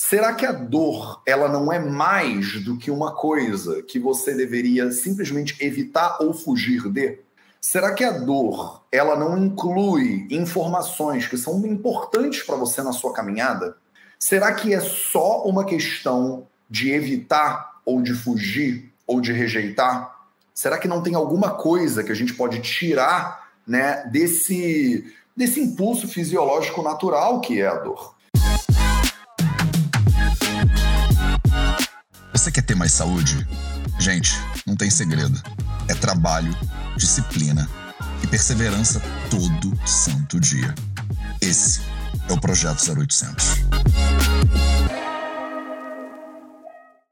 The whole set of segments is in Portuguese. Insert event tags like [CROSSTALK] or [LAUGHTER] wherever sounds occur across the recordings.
Será que a dor ela não é mais do que uma coisa que você deveria simplesmente evitar ou fugir de? Será que a dor ela não inclui informações que são importantes para você na sua caminhada? Será que é só uma questão de evitar ou de fugir ou de rejeitar? Será que não tem alguma coisa que a gente pode tirar, né, desse desse impulso fisiológico natural que é a dor? Você quer ter mais saúde? Gente, não tem segredo. É trabalho, disciplina e perseverança todo santo dia. Esse é o Projeto 0800.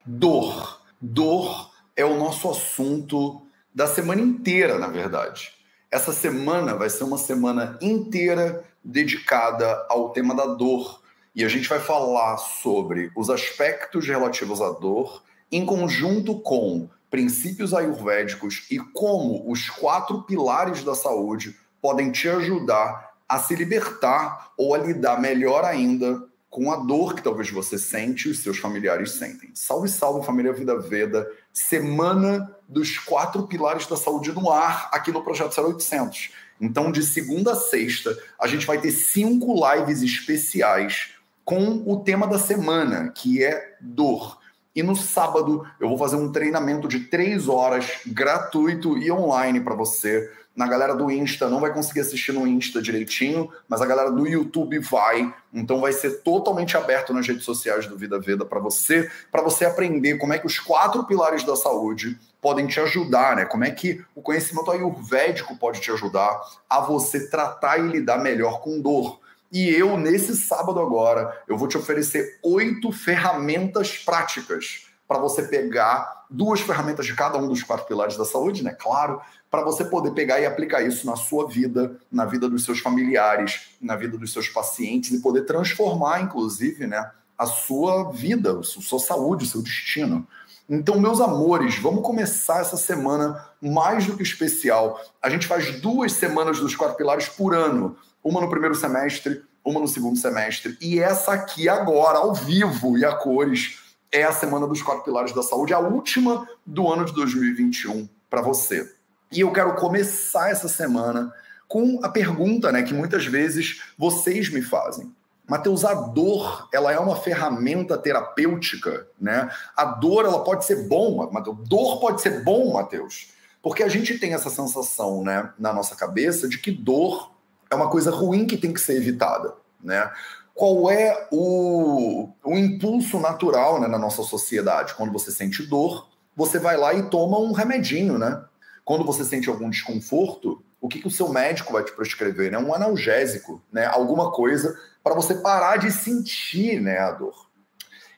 Dor. Dor é o nosso assunto da semana inteira, na verdade. Essa semana vai ser uma semana inteira dedicada ao tema da dor. E a gente vai falar sobre os aspectos relativos à dor em conjunto com princípios ayurvédicos e como os quatro pilares da saúde podem te ajudar a se libertar ou a lidar melhor ainda com a dor que talvez você sente e os seus familiares sentem. Salve, salve, família Vida Veda. Semana dos quatro pilares da saúde no ar aqui no Projeto 0800. Então, de segunda a sexta, a gente vai ter cinco lives especiais com o tema da semana, que é dor. E no sábado eu vou fazer um treinamento de três horas gratuito e online para você. Na galera do Insta não vai conseguir assistir no Insta direitinho, mas a galera do YouTube vai. Então vai ser totalmente aberto nas redes sociais do Vida Veda para você, para você aprender como é que os quatro pilares da saúde podem te ajudar, né? Como é que o conhecimento ayurvédico pode te ajudar a você tratar e lidar melhor com dor. E eu, nesse sábado agora, eu vou te oferecer oito ferramentas práticas para você pegar duas ferramentas de cada um dos quatro pilares da saúde, né? Claro, para você poder pegar e aplicar isso na sua vida, na vida dos seus familiares, na vida dos seus pacientes e poder transformar, inclusive, né, a sua vida, a sua saúde, o seu destino. Então, meus amores, vamos começar essa semana mais do que especial. A gente faz duas semanas dos quatro pilares por ano uma no primeiro semestre, uma no segundo semestre. E essa aqui agora, ao vivo e a cores, é a Semana dos Quatro Pilares da Saúde, a última do ano de 2021 para você. E eu quero começar essa semana com a pergunta né, que muitas vezes vocês me fazem. Mateus, a dor, ela é uma ferramenta terapêutica, né? A dor, ela pode ser bom, Mateus. Dor pode ser bom, Mateus. Porque a gente tem essa sensação, né, na nossa cabeça de que dor é uma coisa ruim que tem que ser evitada, né? Qual é o, o impulso natural né, na nossa sociedade? Quando você sente dor, você vai lá e toma um remedinho, né? Quando você sente algum desconforto, o que, que o seu médico vai te prescrever? Né? Um analgésico, né? Alguma coisa para você parar de sentir né, a dor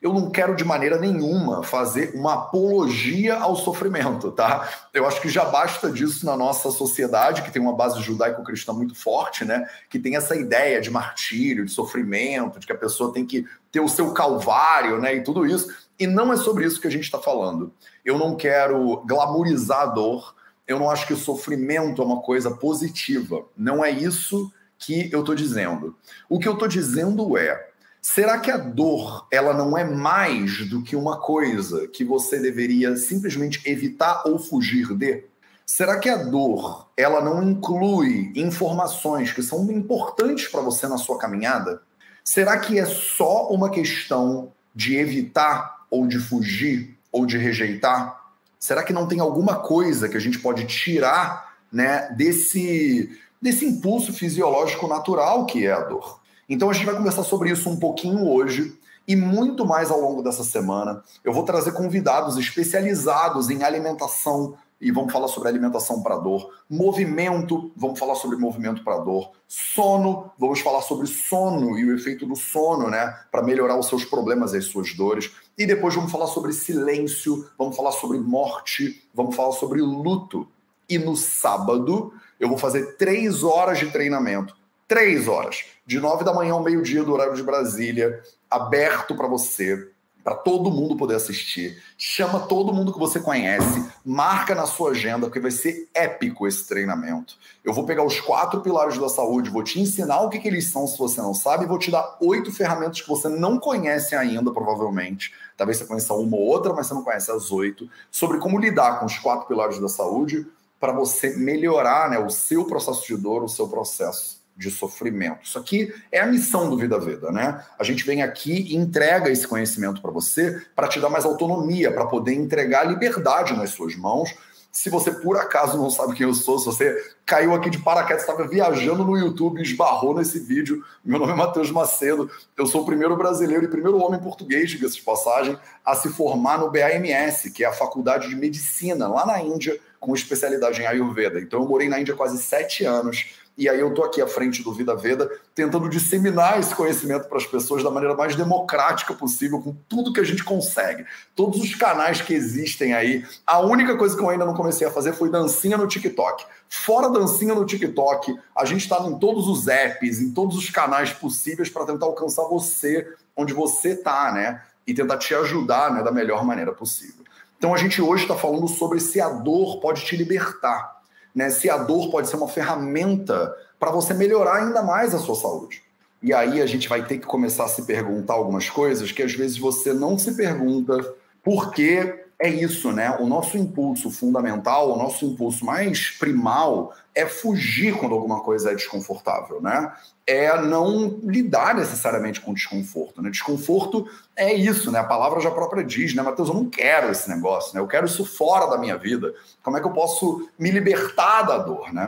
eu não quero de maneira nenhuma fazer uma apologia ao sofrimento, tá? Eu acho que já basta disso na nossa sociedade, que tem uma base judaico-cristã muito forte, né? Que tem essa ideia de martírio, de sofrimento, de que a pessoa tem que ter o seu calvário, né? E tudo isso. E não é sobre isso que a gente está falando. Eu não quero glamorizar a dor, eu não acho que o sofrimento é uma coisa positiva. Não é isso que eu estou dizendo. O que eu estou dizendo é Será que a dor ela não é mais do que uma coisa que você deveria simplesmente evitar ou fugir de? Será que a dor ela não inclui informações que são importantes para você na sua caminhada? Será que é só uma questão de evitar ou de fugir ou de rejeitar? Será que não tem alguma coisa que a gente pode tirar, né, desse desse impulso fisiológico natural que é a dor? Então a gente vai conversar sobre isso um pouquinho hoje e muito mais ao longo dessa semana. Eu vou trazer convidados especializados em alimentação e vamos falar sobre alimentação para dor, movimento, vamos falar sobre movimento para dor, sono, vamos falar sobre sono e o efeito do sono, né, para melhorar os seus problemas e as suas dores. E depois vamos falar sobre silêncio, vamos falar sobre morte, vamos falar sobre luto. E no sábado eu vou fazer três horas de treinamento três horas, de nove da manhã ao meio-dia do horário de Brasília, aberto para você, para todo mundo poder assistir. Chama todo mundo que você conhece, marca na sua agenda, porque vai ser épico esse treinamento. Eu vou pegar os quatro pilares da saúde, vou te ensinar o que, que eles são se você não sabe, vou te dar oito ferramentas que você não conhece ainda, provavelmente. Talvez você conheça uma ou outra, mas você não conhece as oito, sobre como lidar com os quatro pilares da saúde para você melhorar né, o seu processo de dor, o seu processo de sofrimento. Isso aqui é a missão do Vida Veda, né? A gente vem aqui e entrega esse conhecimento para você para te dar mais autonomia, para poder entregar liberdade nas suas mãos. Se você por acaso não sabe quem eu sou, se você caiu aqui de paraquedas, estava viajando no YouTube, esbarrou nesse vídeo. Meu nome é Matheus Macedo, eu sou o primeiro brasileiro e primeiro homem português, diga-se de passagem, a se formar no BAMS, que é a Faculdade de Medicina, lá na Índia, com especialidade em Ayurveda. Então, eu morei na Índia quase sete anos e aí eu estou aqui à frente do Vida Veda, tentando disseminar esse conhecimento para as pessoas da maneira mais democrática possível, com tudo que a gente consegue. Todos os canais que existem aí. A única coisa que eu ainda não comecei a fazer foi dancinha no TikTok. Fora dancinha no TikTok, a gente está em todos os apps, em todos os canais possíveis para tentar alcançar você onde você está, né? E tentar te ajudar né, da melhor maneira possível. Então a gente hoje está falando sobre se a dor pode te libertar né? Se a dor pode ser uma ferramenta para você melhorar ainda mais a sua saúde. E aí a gente vai ter que começar a se perguntar algumas coisas que às vezes você não se pergunta, porque é isso, né? O nosso impulso fundamental, o nosso impulso mais primal é fugir quando alguma coisa é desconfortável, né? É não lidar necessariamente com desconforto, né? Desconforto é isso, né? A palavra já própria diz, né? Mateus, eu não quero esse negócio, né? Eu quero isso fora da minha vida. Como é que eu posso me libertar da dor, né?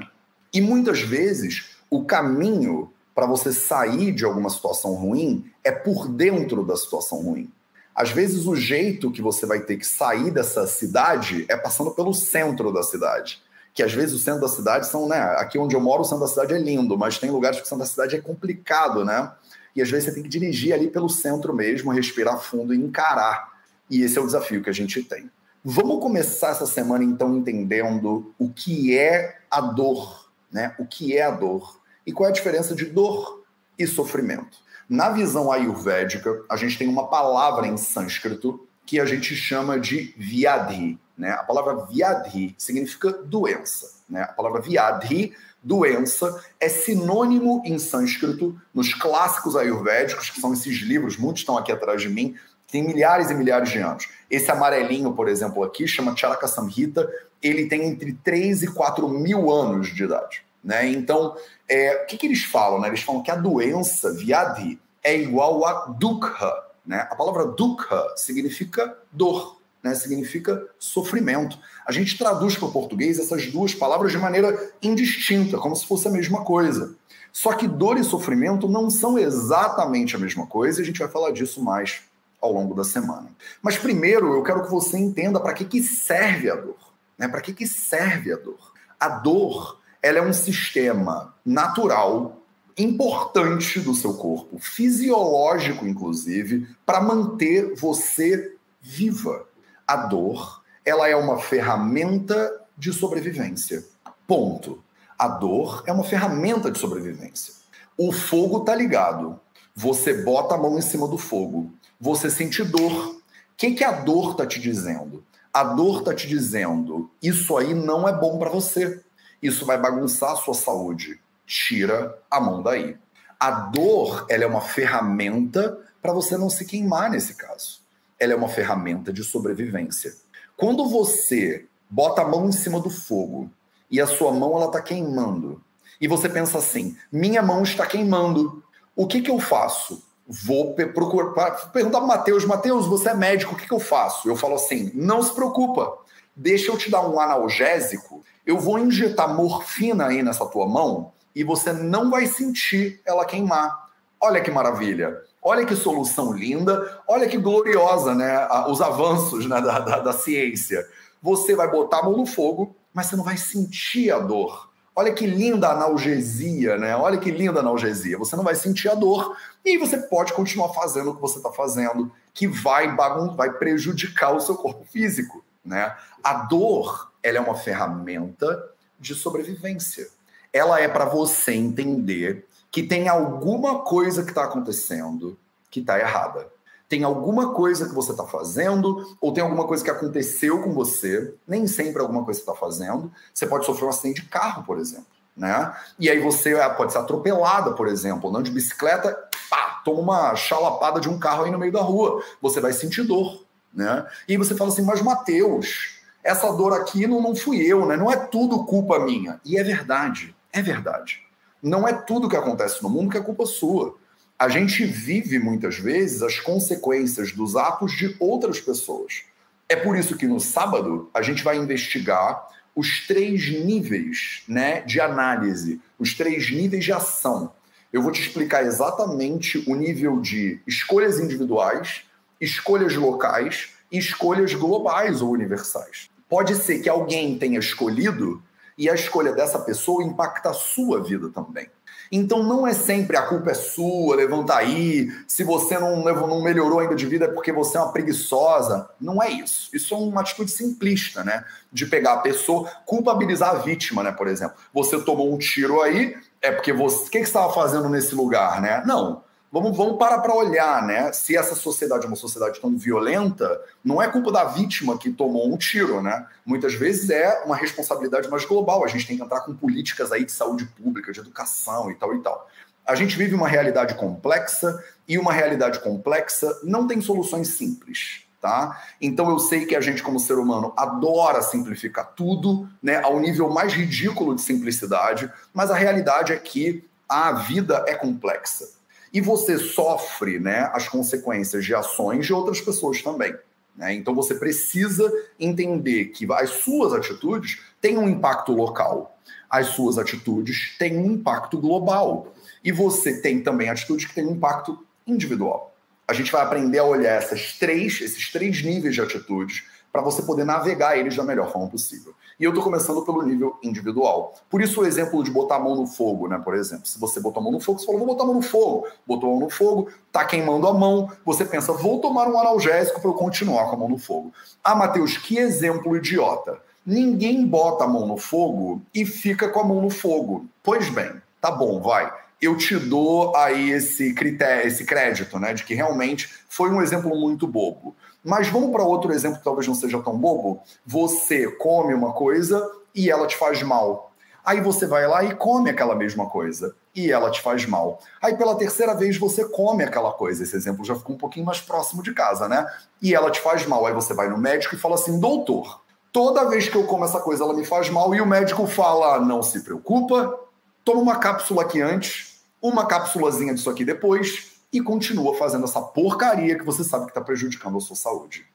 E muitas vezes o caminho para você sair de alguma situação ruim é por dentro da situação ruim. Às vezes, o jeito que você vai ter que sair dessa cidade é passando pelo centro da cidade. Que às vezes o centro da cidade são, né? Aqui onde eu moro, o centro da cidade é lindo, mas tem lugares que o centro da cidade é complicado, né? E às vezes você tem que dirigir ali pelo centro mesmo, respirar fundo e encarar. E esse é o desafio que a gente tem. Vamos começar essa semana então entendendo o que é a dor, né? O que é a dor e qual é a diferença de dor e sofrimento. Na visão ayurvédica, a gente tem uma palavra em sânscrito que a gente chama de viadhi. Né? A palavra viadhi significa doença. Né? A palavra viadhi, doença, é sinônimo em sânscrito nos clássicos ayurvédicos, que são esses livros, muitos estão aqui atrás de mim, que tem milhares e milhares de anos. Esse amarelinho, por exemplo, aqui, chama Charaka Samhita, ele tem entre 3 e 4 mil anos de idade. Né? Então, é, o que, que eles falam? Né? Eles falam que a doença, viadhi, é igual a dukha. Né? A palavra dukha significa dor, né? significa sofrimento. A gente traduz para o português essas duas palavras de maneira indistinta, como se fosse a mesma coisa. Só que dor e sofrimento não são exatamente a mesma coisa, e a gente vai falar disso mais ao longo da semana. Mas primeiro eu quero que você entenda para que, que serve a dor. Né? Para que, que serve a dor? A dor ela é um sistema natural importante do seu corpo, fisiológico inclusive, para manter você viva. A dor, ela é uma ferramenta de sobrevivência. Ponto. A dor é uma ferramenta de sobrevivência. O fogo tá ligado. Você bota a mão em cima do fogo. Você sente dor. O que, que a dor tá te dizendo? A dor tá te dizendo: isso aí não é bom para você. Isso vai bagunçar a sua saúde. Tira a mão daí. A dor, ela é uma ferramenta para você não se queimar nesse caso. Ela é uma ferramenta de sobrevivência. Quando você bota a mão em cima do fogo e a sua mão ela está queimando e você pensa assim: minha mão está queimando. O que, que eu faço? Vou procurar, perguntar para Mateus: Mateus, você é médico, o que, que eu faço? Eu falo assim: não se preocupa, deixa eu te dar um analgésico eu vou injetar morfina aí nessa tua mão e você não vai sentir ela queimar. Olha que maravilha. Olha que solução linda, olha que gloriosa, né? Os avanços né, da, da, da ciência. Você vai botar a mão no fogo, mas você não vai sentir a dor. Olha que linda analgesia, né? Olha que linda analgesia. Você não vai sentir a dor e você pode continuar fazendo o que você está fazendo, que vai, bagun vai prejudicar o seu corpo físico, né? A dor ela é uma ferramenta de sobrevivência. Ela é para você entender que tem alguma coisa que está acontecendo que está errada. Tem alguma coisa que você está fazendo, ou tem alguma coisa que aconteceu com você, nem sempre alguma coisa que você está fazendo. Você pode sofrer um acidente de carro, por exemplo. Né? E aí você ah, pode ser atropelada, por exemplo, andando de bicicleta, pá, toma uma chalapada de um carro aí no meio da rua. Você vai sentir dor. Né? E você fala assim, mas Mateus, essa dor aqui não, não fui eu, né? Não é tudo culpa minha. E é verdade, é verdade. Não é tudo que acontece no mundo que é culpa sua. A gente vive muitas vezes as consequências dos atos de outras pessoas. É por isso que no sábado a gente vai investigar os três níveis né, de análise, os três níveis de ação. Eu vou te explicar exatamente o nível de escolhas individuais, escolhas locais e escolhas globais ou universais. Pode ser que alguém tenha escolhido e a escolha dessa pessoa impacta a sua vida também. Então não é sempre a culpa é sua, levanta aí, se você não, não melhorou ainda de vida é porque você é uma preguiçosa. Não é isso. Isso é uma atitude simplista, né? De pegar a pessoa, culpabilizar a vítima, né? Por exemplo, você tomou um tiro aí, é porque você. O que, que você estava fazendo nesse lugar, né? Não. Vamos, vamos parar para olhar, né? Se essa sociedade é uma sociedade tão violenta, não é culpa da vítima que tomou um tiro, né? Muitas vezes é uma responsabilidade mais global. A gente tem que entrar com políticas aí de saúde pública, de educação e tal e tal. A gente vive uma realidade complexa e uma realidade complexa não tem soluções simples. Tá? Então eu sei que a gente, como ser humano, adora simplificar tudo, né, ao nível mais ridículo de simplicidade, mas a realidade é que a vida é complexa e você sofre né, as consequências de ações de outras pessoas também. Né? Então você precisa entender que as suas atitudes têm um impacto local, as suas atitudes têm um impacto global. E você tem também atitudes que têm um impacto individual. A gente vai aprender a olhar essas três, esses três níveis de atitudes para você poder navegar eles da melhor forma possível. E eu estou começando pelo nível individual. Por isso o exemplo de botar a mão no fogo, né? Por exemplo, se você botou a mão no fogo, você falou, vou botar a mão no fogo. Botou a mão no fogo, tá queimando a mão, você pensa, vou tomar um analgésico para eu continuar com a mão no fogo. Ah, Matheus, que exemplo idiota. Ninguém bota a mão no fogo e fica com a mão no fogo. Pois bem, tá bom, vai eu te dou aí esse critério, esse crédito, né, de que realmente foi um exemplo muito bobo. Mas vamos para outro exemplo que talvez não seja tão bobo. Você come uma coisa e ela te faz mal. Aí você vai lá e come aquela mesma coisa e ela te faz mal. Aí pela terceira vez você come aquela coisa. Esse exemplo já ficou um pouquinho mais próximo de casa, né? E ela te faz mal. Aí você vai no médico e fala assim: doutor, toda vez que eu como essa coisa ela me faz mal. E o médico fala: não se preocupa, toma uma cápsula aqui antes, uma cápsulazinha disso aqui depois e continua fazendo essa porcaria que você sabe que está prejudicando a sua saúde.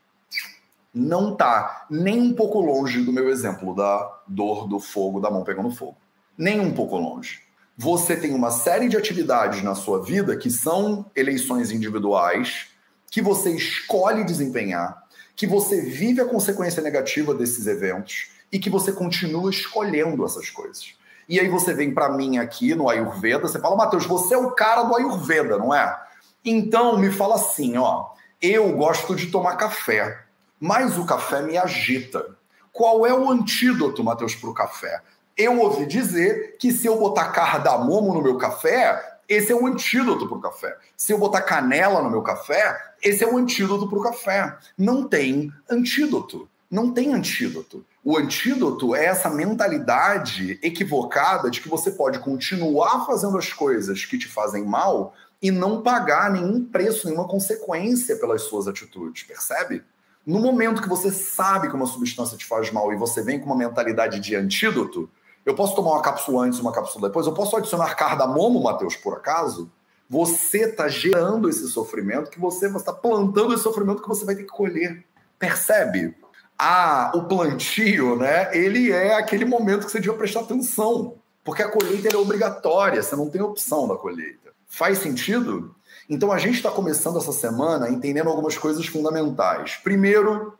Não está nem um pouco longe do meu exemplo da dor do fogo, da mão pegando fogo. Nem um pouco longe. Você tem uma série de atividades na sua vida que são eleições individuais, que você escolhe desempenhar, que você vive a consequência negativa desses eventos e que você continua escolhendo essas coisas. E aí você vem para mim aqui no Ayurveda, você fala, Matheus, você é o cara do Ayurveda, não é? Então me fala assim, ó, eu gosto de tomar café, mas o café me agita. Qual é o antídoto, Matheus, para o café? Eu ouvi dizer que se eu botar cardamomo no meu café, esse é o antídoto para o café. Se eu botar canela no meu café, esse é o antídoto para o café. Não tem antídoto. Não tem antídoto. O antídoto é essa mentalidade equivocada de que você pode continuar fazendo as coisas que te fazem mal e não pagar nenhum preço, nenhuma consequência pelas suas atitudes, percebe? No momento que você sabe que uma substância te faz mal e você vem com uma mentalidade de antídoto, eu posso tomar uma cápsula antes uma cápsula depois, eu posso adicionar cardamomo, Matheus, por acaso? Você está gerando esse sofrimento que você está plantando esse sofrimento que você vai ter que colher. Percebe? Ah, o plantio, né? Ele é aquele momento que você devia prestar atenção, porque a colheita é obrigatória, você não tem opção da colheita. Faz sentido? Então a gente está começando essa semana entendendo algumas coisas fundamentais. Primeiro,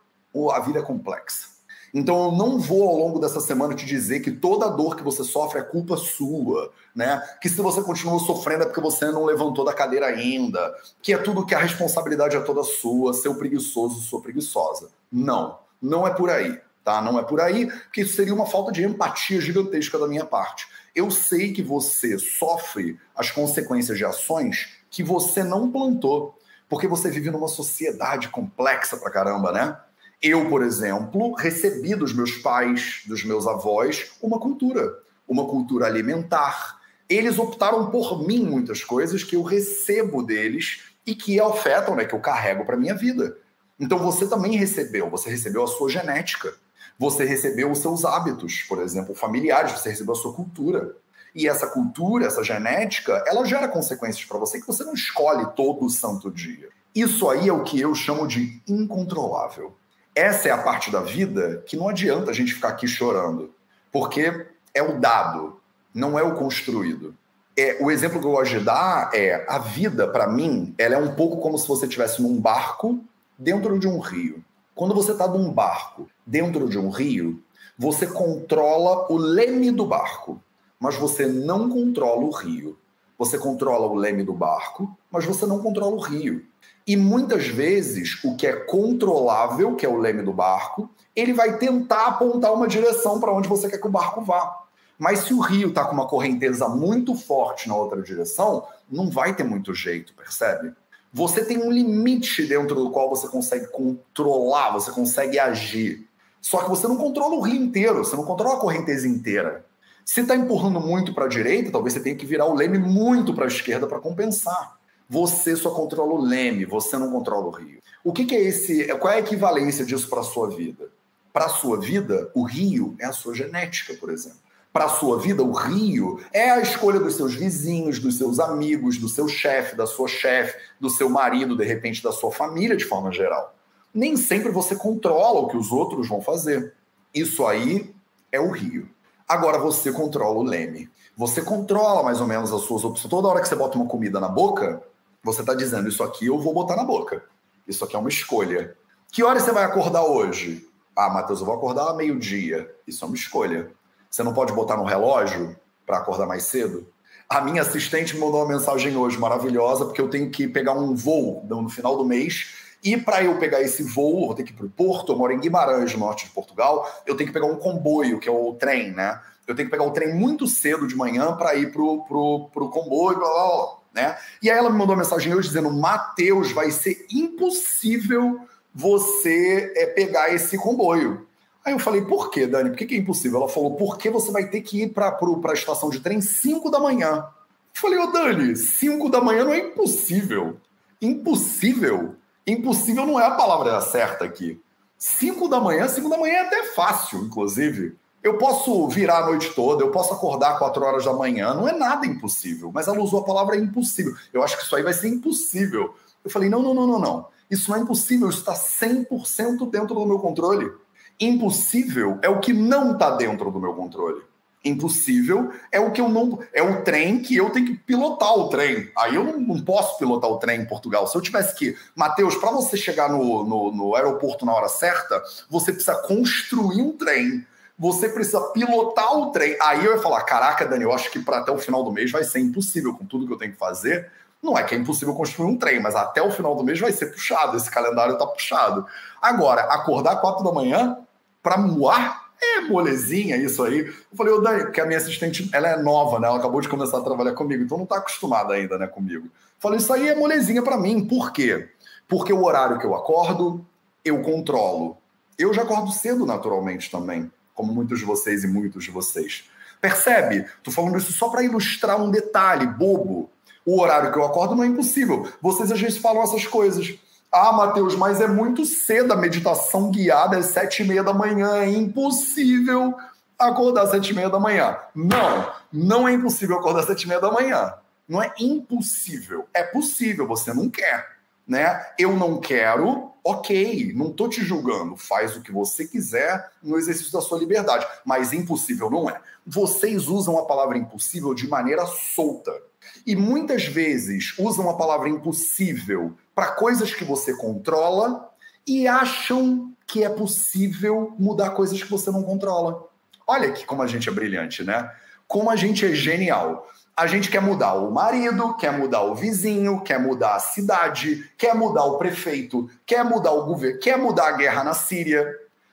a vida é complexa. Então eu não vou ao longo dessa semana te dizer que toda dor que você sofre é culpa sua, né? Que se você continua sofrendo é porque você não levantou da cadeira ainda, que é tudo que a responsabilidade é toda sua, seu preguiçoso, sua preguiçosa. Não, não é por aí, tá? Não é por aí, porque isso seria uma falta de empatia gigantesca da minha parte eu sei que você sofre as consequências de ações que você não plantou. Porque você vive numa sociedade complexa pra caramba, né? Eu, por exemplo, recebi dos meus pais, dos meus avós, uma cultura, uma cultura alimentar. Eles optaram por mim muitas coisas que eu recebo deles e que afetam, né, que eu carrego para minha vida. Então você também recebeu, você recebeu a sua genética, você recebeu os seus hábitos, por exemplo, familiares, você recebeu a sua cultura. E essa cultura, essa genética, ela gera consequências para você que você não escolhe todo santo dia. Isso aí é o que eu chamo de incontrolável. Essa é a parte da vida que não adianta a gente ficar aqui chorando, porque é o dado, não é o construído. É, o exemplo que eu gosto de dar é a vida, para mim, ela é um pouco como se você estivesse num barco dentro de um rio. Quando você está num barco dentro de um rio, você controla o leme do barco, mas você não controla o rio. Você controla o leme do barco, mas você não controla o rio. E muitas vezes o que é controlável, que é o leme do barco, ele vai tentar apontar uma direção para onde você quer que o barco vá. Mas se o rio está com uma correnteza muito forte na outra direção, não vai ter muito jeito, percebe? Você tem um limite dentro do qual você consegue controlar, você consegue agir. Só que você não controla o rio inteiro, você não controla a correnteza inteira. Se está empurrando muito para a direita, talvez você tenha que virar o leme muito para a esquerda para compensar. Você só controla o leme, você não controla o rio. O que, que é esse? Qual é a equivalência disso para a sua vida? Para a sua vida, o rio é a sua genética, por exemplo. Para a sua vida, o rio é a escolha dos seus vizinhos, dos seus amigos, do seu chefe, da sua chefe, do seu marido, de repente da sua família de forma geral. Nem sempre você controla o que os outros vão fazer. Isso aí é o rio. Agora você controla o leme. Você controla mais ou menos as suas opções. Toda hora que você bota uma comida na boca, você está dizendo, isso aqui eu vou botar na boca. Isso aqui é uma escolha. Que hora você vai acordar hoje? Ah, Matheus, eu vou acordar meio-dia. Isso é uma escolha. Você não pode botar no relógio para acordar mais cedo? A minha assistente me mandou uma mensagem hoje maravilhosa, porque eu tenho que pegar um voo no final do mês. E para eu pegar esse voo, vou ter que ir para o Porto, eu moro em Guimarães, no norte de Portugal, eu tenho que pegar um comboio, que é o trem, né? Eu tenho que pegar o trem muito cedo de manhã para ir pro, pro, pro comboio, blá, blá, blá né? E aí ela me mandou uma mensagem hoje dizendo: Mateus, vai ser impossível você é, pegar esse comboio. Aí eu falei, por quê, Dani? Por que, que é impossível? Ela falou, porque você vai ter que ir para a estação de trem 5 da manhã. Eu falei, ô oh, Dani, 5 da manhã não é impossível. Impossível? Impossível não é a palavra certa aqui. 5 da manhã, 5 da manhã é até fácil, inclusive. Eu posso virar a noite toda, eu posso acordar 4 horas da manhã, não é nada impossível. Mas ela usou a palavra impossível. Eu acho que isso aí vai ser impossível. Eu falei: não, não, não, não, não. Isso não é impossível, isso está 100% dentro do meu controle. Impossível é o que não está dentro do meu controle. Impossível é o que eu não. É o trem que eu tenho que pilotar o trem. Aí eu não, não posso pilotar o trem em Portugal. Se eu tivesse que. Matheus, para você chegar no, no, no aeroporto na hora certa, você precisa construir um trem você precisa pilotar o trem. Aí eu ia falar: caraca, Dani, eu acho que para até o final do mês vai ser impossível com tudo que eu tenho que fazer. Não é que é impossível construir um trem, mas até o final do mês vai ser puxado. Esse calendário está puxado. Agora, acordar quatro da manhã para moar é molezinha isso aí. Eu falei, ô Dani, porque a minha assistente, ela é nova, né? Ela acabou de começar a trabalhar comigo, então não está acostumada ainda, né, comigo. Eu falei, isso aí é molezinha para mim. Por quê? Porque o horário que eu acordo, eu controlo. Eu já acordo cedo naturalmente também como muitos de vocês e muitos de vocês. Percebe? Tô falando isso só para ilustrar um detalhe bobo. O horário que eu acordo não é impossível. Vocês às vezes falam essas coisas. Ah, Matheus, mas é muito cedo a meditação guiada às sete e meia da manhã. É impossível acordar sete e meia da manhã. Não, não é impossível acordar sete e meia da manhã. Não é impossível. É possível, você não quer né? Eu não quero, ok, não tô te julgando, faz o que você quiser no exercício da sua liberdade, mas impossível não é. Vocês usam a palavra impossível de maneira solta e muitas vezes usam a palavra impossível para coisas que você controla e acham que é possível mudar coisas que você não controla. Olha aqui como a gente é brilhante, né? Como a gente é genial a gente quer mudar o marido, quer mudar o vizinho, quer mudar a cidade, quer mudar o prefeito, quer mudar o governo, quer mudar a guerra na Síria.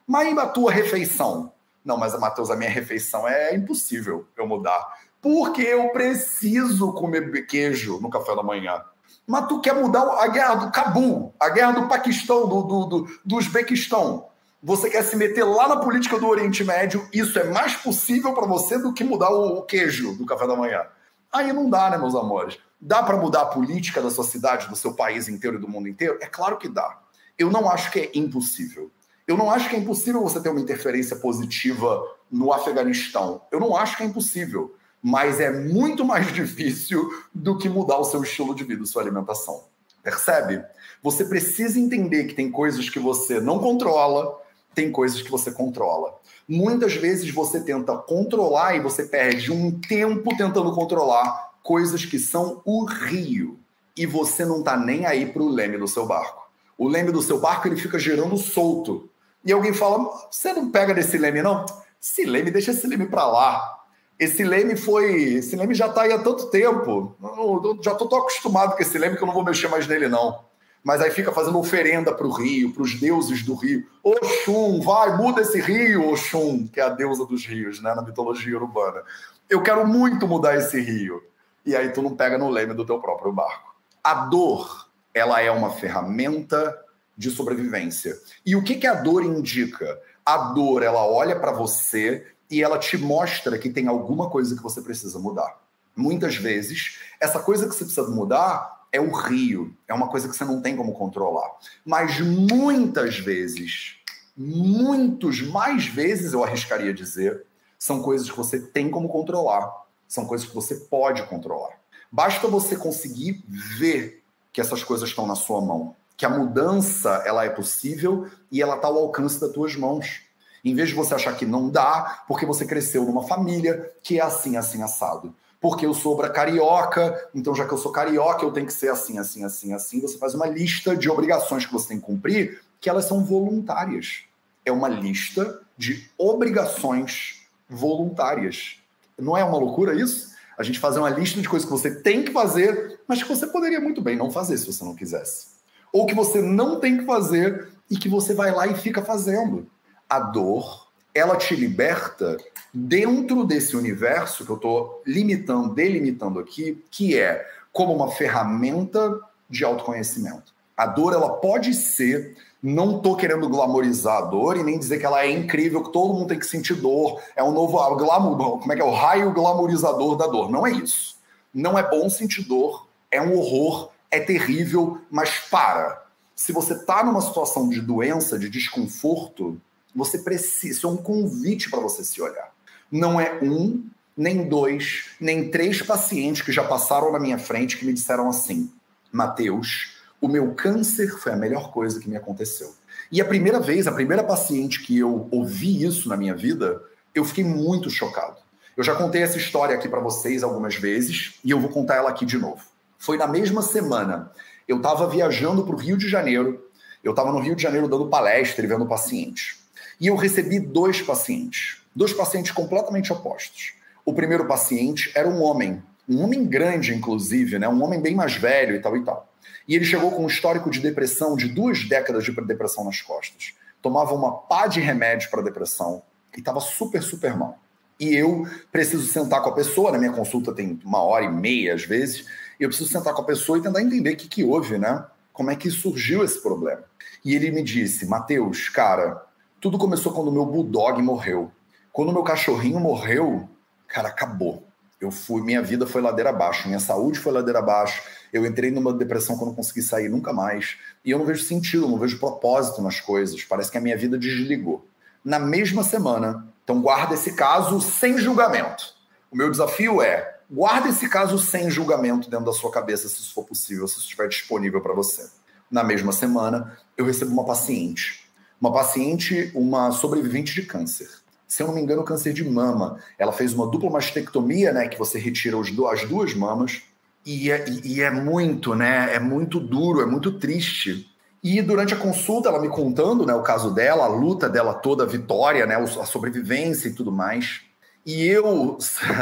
Mas a tua refeição? Não, mas Matheus, a minha refeição é impossível eu mudar. Porque eu preciso comer queijo no café da manhã. Mas tu quer mudar a guerra do Cabul, a guerra do Paquistão, do, do, do, do Uzbequistão. Você quer se meter lá na política do Oriente Médio, isso é mais possível para você do que mudar o, o queijo do café da manhã. Aí não dá, né, meus amores? Dá para mudar a política da sua cidade, do seu país inteiro e do mundo inteiro? É claro que dá. Eu não acho que é impossível. Eu não acho que é impossível você ter uma interferência positiva no Afeganistão. Eu não acho que é impossível mas é muito mais [LAUGHS] difícil do que mudar o seu estilo de vida, sua alimentação. Percebe? Você precisa entender que tem coisas que você não controla, tem coisas que você controla. Muitas vezes você tenta controlar e você perde um tempo tentando controlar coisas que são o rio. E você não tá nem aí pro leme do seu barco. O leme do seu barco ele fica girando solto. E alguém fala: "Você não pega desse leme não? Esse leme, deixa esse leme para lá. Esse leme foi. Esse leme já está aí há tanto tempo. Eu, já estou tão acostumado com esse leme que eu não vou mexer mais nele, não. Mas aí fica fazendo oferenda para o rio, para os deuses do rio. Oxum, vai, muda esse rio, Oxum, que é a deusa dos rios, né, na mitologia urbana. Eu quero muito mudar esse rio. E aí tu não pega no leme do teu próprio barco. A dor, ela é uma ferramenta de sobrevivência. E o que, que a dor indica? A dor, ela olha para você e ela te mostra que tem alguma coisa que você precisa mudar. Muitas vezes, essa coisa que você precisa mudar é o rio, é uma coisa que você não tem como controlar. Mas muitas vezes, muitos mais vezes, eu arriscaria dizer, são coisas que você tem como controlar, são coisas que você pode controlar. Basta você conseguir ver que essas coisas estão na sua mão, que a mudança ela é possível e ela está ao alcance das tuas mãos. Em vez de você achar que não dá, porque você cresceu numa família que é assim, assim, assado. Porque eu sou carioca, então já que eu sou carioca, eu tenho que ser assim, assim, assim, assim. Você faz uma lista de obrigações que você tem que cumprir, que elas são voluntárias. É uma lista de obrigações voluntárias. Não é uma loucura isso? A gente fazer uma lista de coisas que você tem que fazer, mas que você poderia muito bem não fazer se você não quisesse. Ou que você não tem que fazer e que você vai lá e fica fazendo a dor, ela te liberta dentro desse universo que eu estou limitando, delimitando aqui, que é como uma ferramenta de autoconhecimento. A dor, ela pode ser, não estou querendo glamorizar a dor e nem dizer que ela é incrível, que todo mundo tem que sentir dor, é um novo glamour, como é que é o raio glamorizador da dor. Não é isso. Não é bom sentir dor, é um horror, é terrível, mas para. Se você está numa situação de doença, de desconforto, você precisa, isso é um convite para você se olhar. Não é um, nem dois, nem três pacientes que já passaram na minha frente que me disseram assim: Mateus, o meu câncer foi a melhor coisa que me aconteceu. E a primeira vez, a primeira paciente que eu ouvi isso na minha vida, eu fiquei muito chocado. Eu já contei essa história aqui para vocês algumas vezes e eu vou contar ela aqui de novo. Foi na mesma semana. Eu estava viajando para o Rio de Janeiro. Eu estava no Rio de Janeiro dando palestra e vendo pacientes. E eu recebi dois pacientes, dois pacientes completamente opostos. O primeiro paciente era um homem, um homem grande, inclusive, né? um homem bem mais velho e tal e tal. E ele chegou com um histórico de depressão de duas décadas de depressão nas costas. Tomava uma pá de remédio para depressão e estava super, super mal. E eu preciso sentar com a pessoa, na minha consulta tem uma hora e meia às vezes, eu preciso sentar com a pessoa e tentar entender o que, que houve, né? Como é que surgiu esse problema. E ele me disse, Mateus, cara, tudo começou quando o meu bulldog morreu. Quando o meu cachorrinho morreu, cara, acabou. Eu fui, minha vida foi ladeira abaixo, minha saúde foi ladeira abaixo. Eu entrei numa depressão que eu não consegui sair nunca mais. E eu não vejo sentido, não vejo propósito nas coisas. Parece que a minha vida desligou. Na mesma semana, então guarda esse caso sem julgamento. O meu desafio é guarda esse caso sem julgamento dentro da sua cabeça, se isso for possível, se isso estiver disponível para você. Na mesma semana, eu recebo uma paciente uma paciente, uma sobrevivente de câncer. Se eu não me engano, câncer de mama. Ela fez uma dupla mastectomia, né? Que você retira os, as duas mamas. E é, e é muito, né? É muito duro, é muito triste. E durante a consulta, ela me contando né, o caso dela, a luta dela toda, a vitória, né, a sobrevivência e tudo mais. E eu,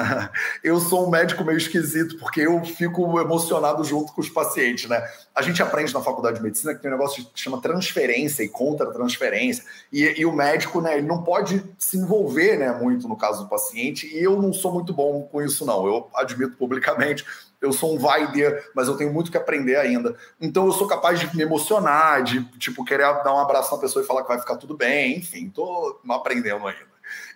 [LAUGHS] eu sou um médico meio esquisito, porque eu fico emocionado junto com os pacientes, né? A gente aprende na faculdade de medicina que tem um negócio que chama transferência e contra-transferência. E, e, o médico, né, ele não pode se envolver, né, muito no caso do paciente. E eu não sou muito bom com isso, não. Eu admito publicamente. Eu sou um vaider, mas eu tenho muito que aprender ainda. Então eu sou capaz de me emocionar, de, tipo, querer dar um abraço na pessoa e falar que vai ficar tudo bem. Enfim, tô aprendendo ainda.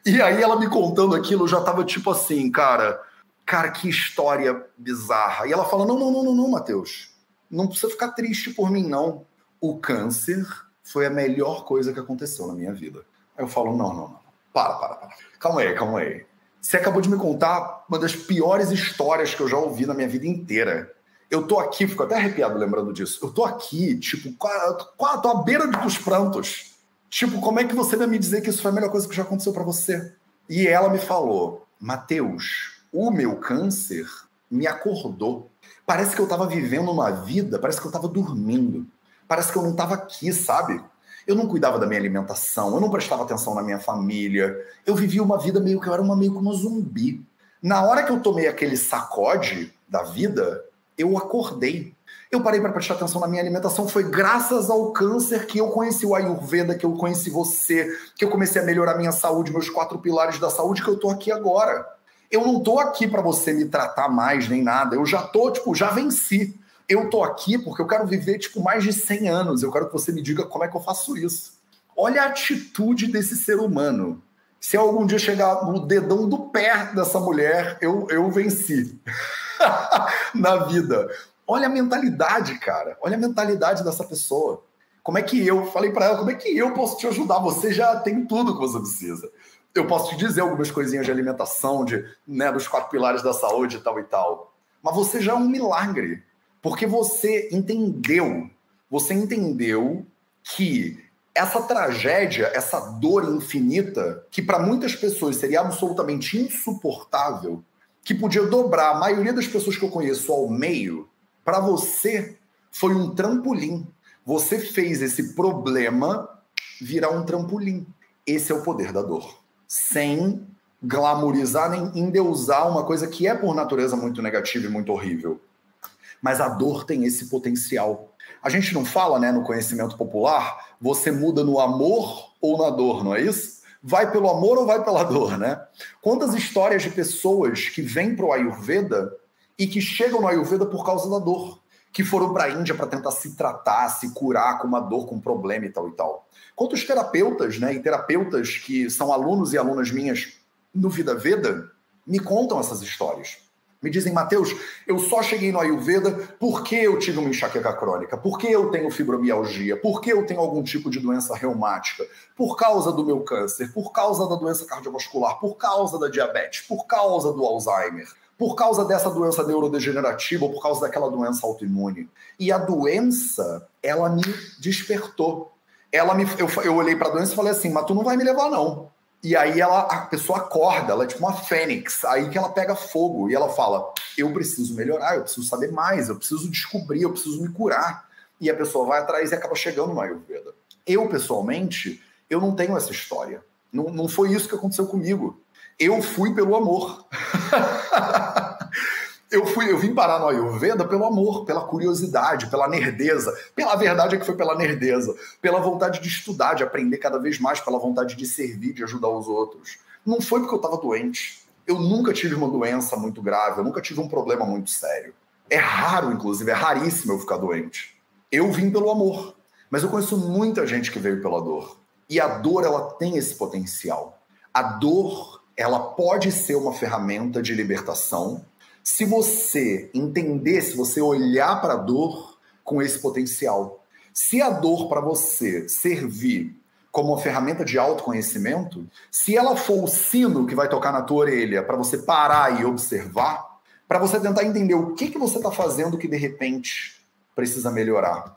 E aí ela me contando aquilo, eu já tava tipo assim, cara, cara, que história bizarra. E ela fala: não, não, não, não, não, Matheus. Não precisa ficar triste por mim, não. O câncer foi a melhor coisa que aconteceu na minha vida. Aí eu falo: não, não, não. Para, para, para. Calma aí, calma aí. Você acabou de me contar uma das piores histórias que eu já ouvi na minha vida inteira. Eu tô aqui, fico até arrepiado lembrando disso. Eu tô aqui, tipo, tô à beira dos prantos Tipo, como é que você vai me dizer que isso foi a melhor coisa que já aconteceu para você? E ela me falou: Mateus, o meu câncer me acordou. Parece que eu estava vivendo uma vida, parece que eu estava dormindo. Parece que eu não estava aqui, sabe? Eu não cuidava da minha alimentação, eu não prestava atenção na minha família. Eu vivia uma vida meio que eu era uma meio como um zumbi. Na hora que eu tomei aquele sacode da vida, eu acordei eu parei para prestar atenção na minha alimentação. Foi graças ao câncer que eu conheci o Ayurveda, que eu conheci você, que eu comecei a melhorar minha saúde, meus quatro pilares da saúde, que eu tô aqui agora. Eu não tô aqui para você me tratar mais nem nada. Eu já tô, tipo, já venci. Eu tô aqui porque eu quero viver, tipo, mais de 100 anos. Eu quero que você me diga como é que eu faço isso. Olha a atitude desse ser humano. Se algum dia chegar no dedão do pé dessa mulher, eu, eu venci [LAUGHS] na vida. Olha a mentalidade, cara. Olha a mentalidade dessa pessoa. Como é que eu, falei para ela, como é que eu posso te ajudar? Você já tem tudo que você precisa. Eu posso te dizer algumas coisinhas de alimentação, de, né, dos quatro pilares da saúde e tal e tal. Mas você já é um milagre. Porque você entendeu, você entendeu que essa tragédia, essa dor infinita, que para muitas pessoas seria absolutamente insuportável, que podia dobrar a maioria das pessoas que eu conheço ao meio, para você foi um trampolim. Você fez esse problema virar um trampolim. Esse é o poder da dor. Sem glamorizar nem endeusar uma coisa que é por natureza muito negativa e muito horrível. Mas a dor tem esse potencial. A gente não fala, né, no conhecimento popular, você muda no amor ou na dor, não é isso? Vai pelo amor ou vai pela dor, né? Quantas histórias de pessoas que vêm para o Ayurveda e que chegam no Ayurveda por causa da dor, que foram para a Índia para tentar se tratar, se curar com uma dor, com um problema e tal e tal. Quantos terapeutas, né, e terapeutas que são alunos e alunas minhas no Vida Veda, me contam essas histórias. Me dizem, Mateus, eu só cheguei no Ayurveda porque eu tive uma enxaqueca crônica, porque eu tenho fibromialgia, porque eu tenho algum tipo de doença reumática, por causa do meu câncer, por causa da doença cardiovascular, por causa da diabetes, por causa do Alzheimer por causa dessa doença neurodegenerativa ou por causa daquela doença autoimune. E a doença, ela me despertou. Ela me, eu, eu olhei para a doença e falei assim, mas tu não vai me levar não. E aí ela, a pessoa acorda, ela é tipo uma fênix, aí que ela pega fogo e ela fala: eu preciso melhorar, eu preciso saber mais, eu preciso descobrir, eu preciso me curar. E a pessoa vai atrás e acaba chegando no Ayurveda. Eu, pessoalmente, eu não tenho essa história. Não, não foi isso que aconteceu comigo. Eu fui pelo amor. [LAUGHS] eu fui, eu vim parar no Ayurveda pelo amor, pela curiosidade, pela nerdeza. Pela verdade é que foi pela nerdeza, pela vontade de estudar, de aprender cada vez mais, pela vontade de servir, de ajudar os outros. Não foi porque eu estava doente. Eu nunca tive uma doença muito grave, eu nunca tive um problema muito sério. É raro, inclusive, é raríssimo eu ficar doente. Eu vim pelo amor, mas eu conheço muita gente que veio pela dor. E a dor, ela tem esse potencial. A dor ela pode ser uma ferramenta de libertação se você entender, se você olhar para a dor com esse potencial. Se a dor para você servir como uma ferramenta de autoconhecimento, se ela for o sino que vai tocar na tua orelha para você parar e observar, para você tentar entender o que, que você está fazendo que de repente precisa melhorar.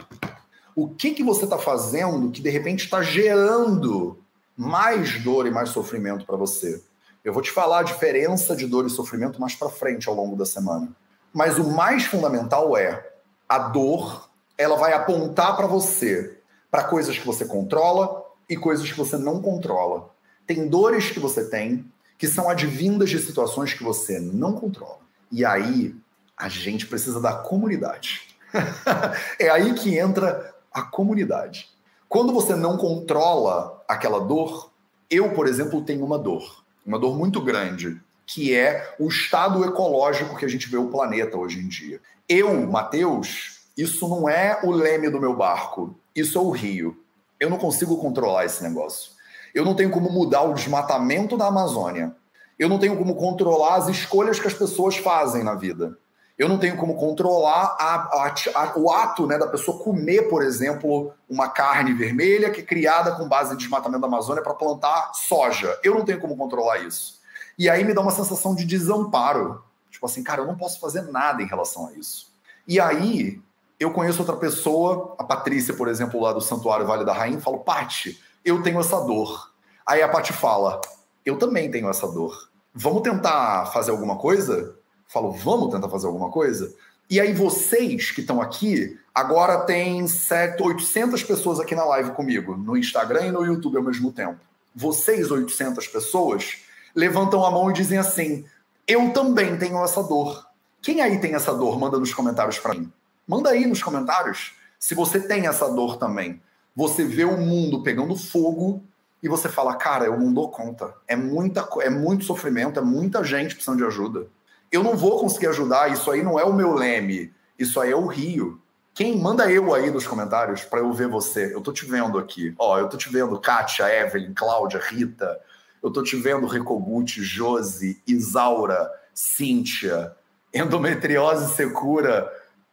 O que, que você está fazendo que de repente está gerando mais dor e mais sofrimento para você. Eu vou te falar a diferença de dor e sofrimento mais para frente ao longo da semana. Mas o mais fundamental é a dor, ela vai apontar para você, para coisas que você controla e coisas que você não controla. Tem dores que você tem que são advindas de situações que você não controla. E aí a gente precisa da comunidade. [LAUGHS] é aí que entra a comunidade. Quando você não controla aquela dor, eu, por exemplo, tenho uma dor, uma dor muito grande, que é o estado ecológico que a gente vê o planeta hoje em dia. Eu, Matheus, isso não é o leme do meu barco, isso é o rio. Eu não consigo controlar esse negócio. Eu não tenho como mudar o desmatamento da Amazônia. Eu não tenho como controlar as escolhas que as pessoas fazem na vida. Eu não tenho como controlar a, a, a, o ato né, da pessoa comer, por exemplo, uma carne vermelha que é criada com base em desmatamento da Amazônia para plantar soja. Eu não tenho como controlar isso. E aí me dá uma sensação de desamparo. Tipo assim, cara, eu não posso fazer nada em relação a isso. E aí eu conheço outra pessoa, a Patrícia, por exemplo, lá do Santuário Vale da Rainha, e falo, Pati, eu tenho essa dor. Aí a Pati fala, eu também tenho essa dor. Vamos tentar fazer alguma coisa? Falo, vamos tentar fazer alguma coisa? E aí vocês que estão aqui, agora tem 7, 800 pessoas aqui na live comigo, no Instagram e no YouTube ao mesmo tempo. Vocês, 800 pessoas, levantam a mão e dizem assim: Eu também tenho essa dor. Quem aí tem essa dor? Manda nos comentários para mim. Manda aí nos comentários se você tem essa dor também. Você vê o mundo pegando fogo e você fala: Cara, eu não dou conta. É, muita, é muito sofrimento, é muita gente precisando de ajuda eu não vou conseguir ajudar, isso aí não é o meu leme, isso aí é o Rio. Quem manda eu aí nos comentários para eu ver você? Eu tô te vendo aqui. Ó, eu tô te vendo Kátia, Evelyn, Cláudia, Rita. Eu tô te vendo Recoguti, Josi, Isaura, Cíntia, Endometriose Secura.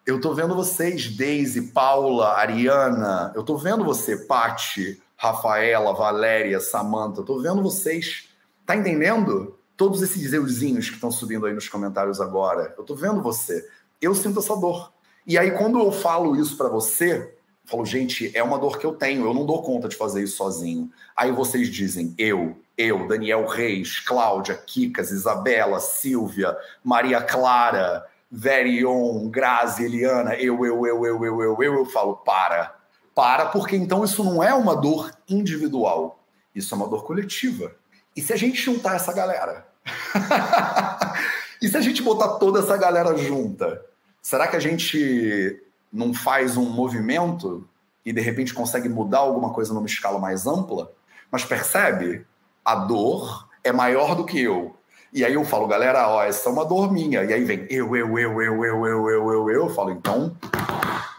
Eu tô vendo vocês, Deise, Paula, Ariana. Eu tô vendo você, Pati, Rafaela, Valéria, Samanta. Eu tô vendo vocês. Tá entendendo? Todos esses euzinhos que estão subindo aí nos comentários agora, eu tô vendo você. Eu sinto essa dor. E aí, quando eu falo isso para você, eu falo, gente, é uma dor que eu tenho, eu não dou conta de fazer isso sozinho. Aí vocês dizem, eu, eu, Daniel Reis, Cláudia, Kikas, Isabela, Silvia, Maria Clara, Verion, Grazi, Eliana, eu, eu, eu, eu, eu, eu, eu, eu falo, para. Para, porque então isso não é uma dor individual, isso é uma dor coletiva. E se a gente juntar essa galera? [LAUGHS] e se a gente botar toda essa galera junta? Será que a gente não faz um movimento e de repente consegue mudar alguma coisa numa escala mais ampla? Mas percebe? A dor é maior do que eu. E aí eu falo, galera, ó, essa é uma dor minha. E aí vem eu, eu, eu, eu, eu, eu, eu, eu, eu. Eu falo, então,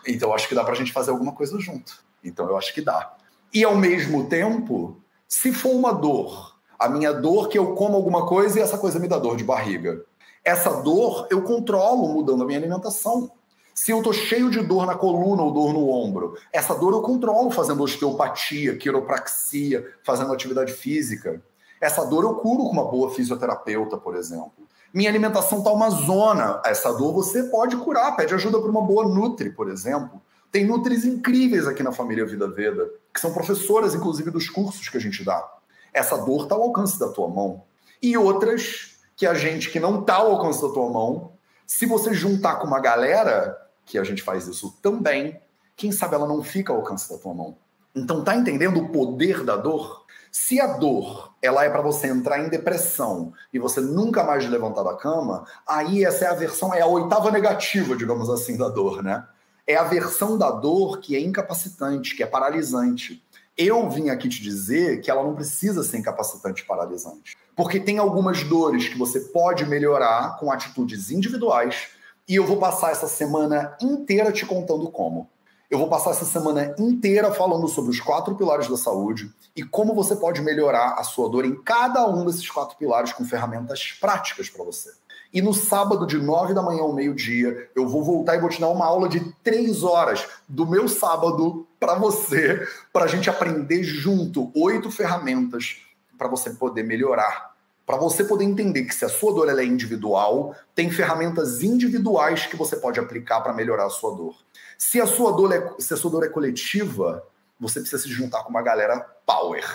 então acho que dá pra gente fazer alguma coisa junto. Então eu acho que dá. E ao mesmo tempo, se for uma dor a minha dor que eu como alguma coisa e essa coisa me dá dor de barriga. Essa dor eu controlo mudando a minha alimentação. Se eu tô cheio de dor na coluna ou dor no ombro, essa dor eu controlo fazendo osteopatia, quiropraxia, fazendo atividade física. Essa dor eu curo com uma boa fisioterapeuta, por exemplo. Minha alimentação tá uma zona. Essa dor você pode curar, pede ajuda para uma boa Nutri, por exemplo. Tem Nutris incríveis aqui na família Vida Veda, que são professoras, inclusive, dos cursos que a gente dá essa dor está ao alcance da tua mão. E outras que a gente que não está ao alcance da tua mão, se você juntar com uma galera, que a gente faz isso também, quem sabe ela não fica ao alcance da tua mão. Então tá entendendo o poder da dor? Se a dor ela é para você entrar em depressão e você nunca mais levantar da cama, aí essa é a versão, é a oitava negativa, digamos assim, da dor, né? É a versão da dor que é incapacitante, que é paralisante. Eu vim aqui te dizer que ela não precisa ser incapacitante paralisante. Porque tem algumas dores que você pode melhorar com atitudes individuais. E eu vou passar essa semana inteira te contando como. Eu vou passar essa semana inteira falando sobre os quatro pilares da saúde e como você pode melhorar a sua dor em cada um desses quatro pilares com ferramentas práticas para você. E no sábado, de nove da manhã ao meio-dia, eu vou voltar e vou te dar uma aula de três horas do meu sábado para você, para a gente aprender junto oito ferramentas para você poder melhorar. Para você poder entender que se a sua dor é individual, tem ferramentas individuais que você pode aplicar para melhorar a sua dor. Se a sua dor é, se a sua dor é coletiva, você precisa se juntar com uma galera power.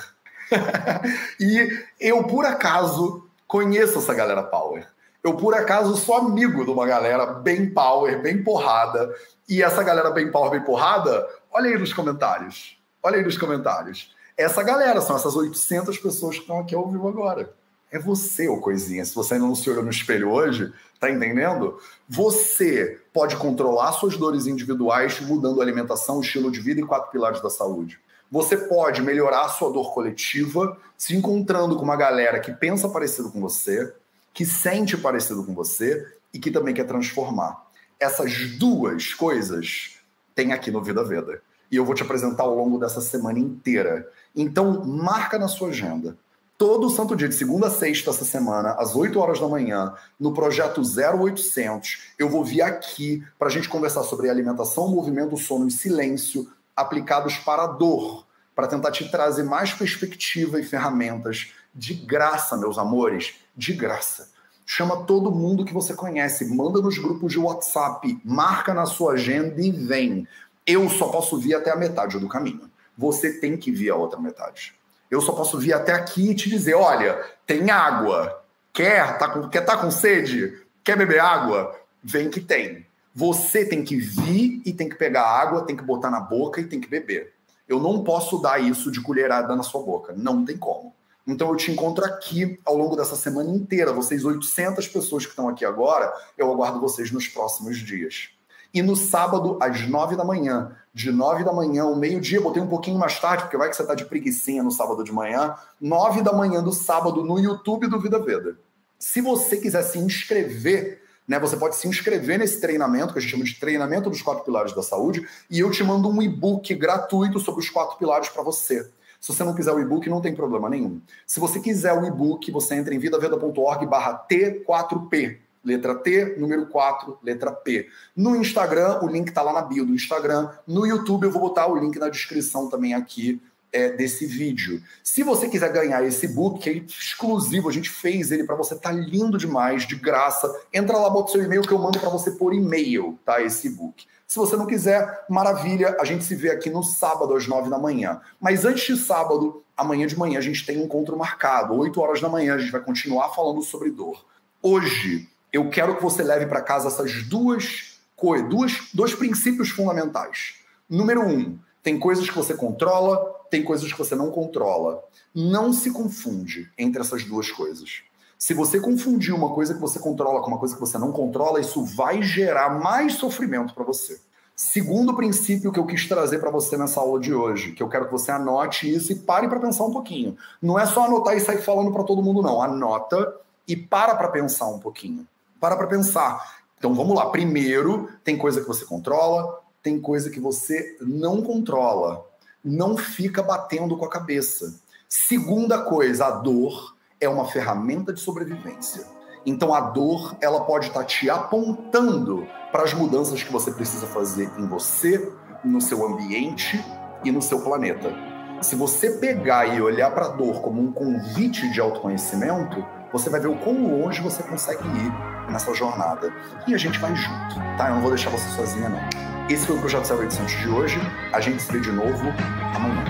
[LAUGHS] e eu, por acaso, conheço essa galera power. Eu, por acaso, sou amigo de uma galera bem power, bem porrada. E essa galera bem power, bem porrada, olha aí nos comentários. Olha aí nos comentários. Essa galera, são essas 800 pessoas que estão aqui ao vivo agora. é você, ô coisinha. Se você ainda não se olhou no espelho hoje, tá entendendo? Você pode controlar suas dores individuais mudando a alimentação, estilo de vida e quatro pilares da saúde. Você pode melhorar a sua dor coletiva se encontrando com uma galera que pensa parecido com você, que sente parecido com você e que também quer transformar. Essas duas coisas tem aqui no Vida Veda. E eu vou te apresentar ao longo dessa semana inteira. Então, marca na sua agenda todo santo dia, de segunda a sexta essa semana, às 8 horas da manhã, no projeto 0800. Eu vou vir aqui para a gente conversar sobre alimentação, movimento, sono e silêncio aplicados para a dor, para tentar te trazer mais perspectiva e ferramentas de graça, meus amores, de graça. Chama todo mundo que você conhece, manda nos grupos de WhatsApp, marca na sua agenda e vem. Eu só posso vir até a metade do caminho. Você tem que vir a outra metade. Eu só posso vir até aqui e te dizer: olha, tem água. Quer? Tá com, quer tá com sede? Quer beber água? Vem que tem. Você tem que vir e tem que pegar água, tem que botar na boca e tem que beber. Eu não posso dar isso de colherada na sua boca. Não tem como. Então eu te encontro aqui ao longo dessa semana inteira. Vocês 800 pessoas que estão aqui agora, eu aguardo vocês nos próximos dias. E no sábado, às nove da manhã, de nove da manhã ao meio-dia, botei um pouquinho mais tarde, porque vai que você tá de preguiçinha no sábado de manhã, nove da manhã do sábado no YouTube do Vida Veda. Se você quiser se inscrever, né, você pode se inscrever nesse treinamento, que a gente chama de treinamento dos quatro pilares da saúde, e eu te mando um e-book gratuito sobre os quatro pilares para você. Se você não quiser o e-book, não tem problema nenhum. Se você quiser o e-book, você entra em vidaveda.org barra T4P letra T, número 4, letra P. No Instagram, o link está lá na bio do Instagram. No YouTube, eu vou botar o link na descrição também aqui é, desse vídeo. Se você quiser ganhar esse book, que é exclusivo, a gente fez ele para você, tá lindo demais, de graça. Entra lá, bota seu e-mail que eu mando para você por e-mail, tá? Esse book. Se você não quiser, maravilha, a gente se vê aqui no sábado às nove da manhã. Mas antes de sábado, amanhã de manhã, a gente tem um encontro marcado, oito horas da manhã, a gente vai continuar falando sobre dor. Hoje, eu quero que você leve para casa essas duas coisas, duas, dois princípios fundamentais. Número um, tem coisas que você controla, tem coisas que você não controla. Não se confunde entre essas duas coisas. Se você confundir uma coisa que você controla com uma coisa que você não controla, isso vai gerar mais sofrimento para você. Segundo princípio que eu quis trazer para você nessa aula de hoje, que eu quero que você anote isso e pare para pensar um pouquinho. Não é só anotar e sair falando para todo mundo, não. Anota e para para pensar um pouquinho. Para para pensar. Então vamos lá. Primeiro, tem coisa que você controla, tem coisa que você não controla. Não fica batendo com a cabeça. Segunda coisa, a dor é uma ferramenta de sobrevivência. Então a dor, ela pode estar te apontando para as mudanças que você precisa fazer em você, no seu ambiente e no seu planeta. Se você pegar e olhar para a dor como um convite de autoconhecimento, você vai ver o quão longe você consegue ir nessa jornada. E a gente vai junto, tá? Eu não vou deixar você sozinha, não. Esse foi o Projeto 0800 de hoje. A gente se vê de novo amanhã.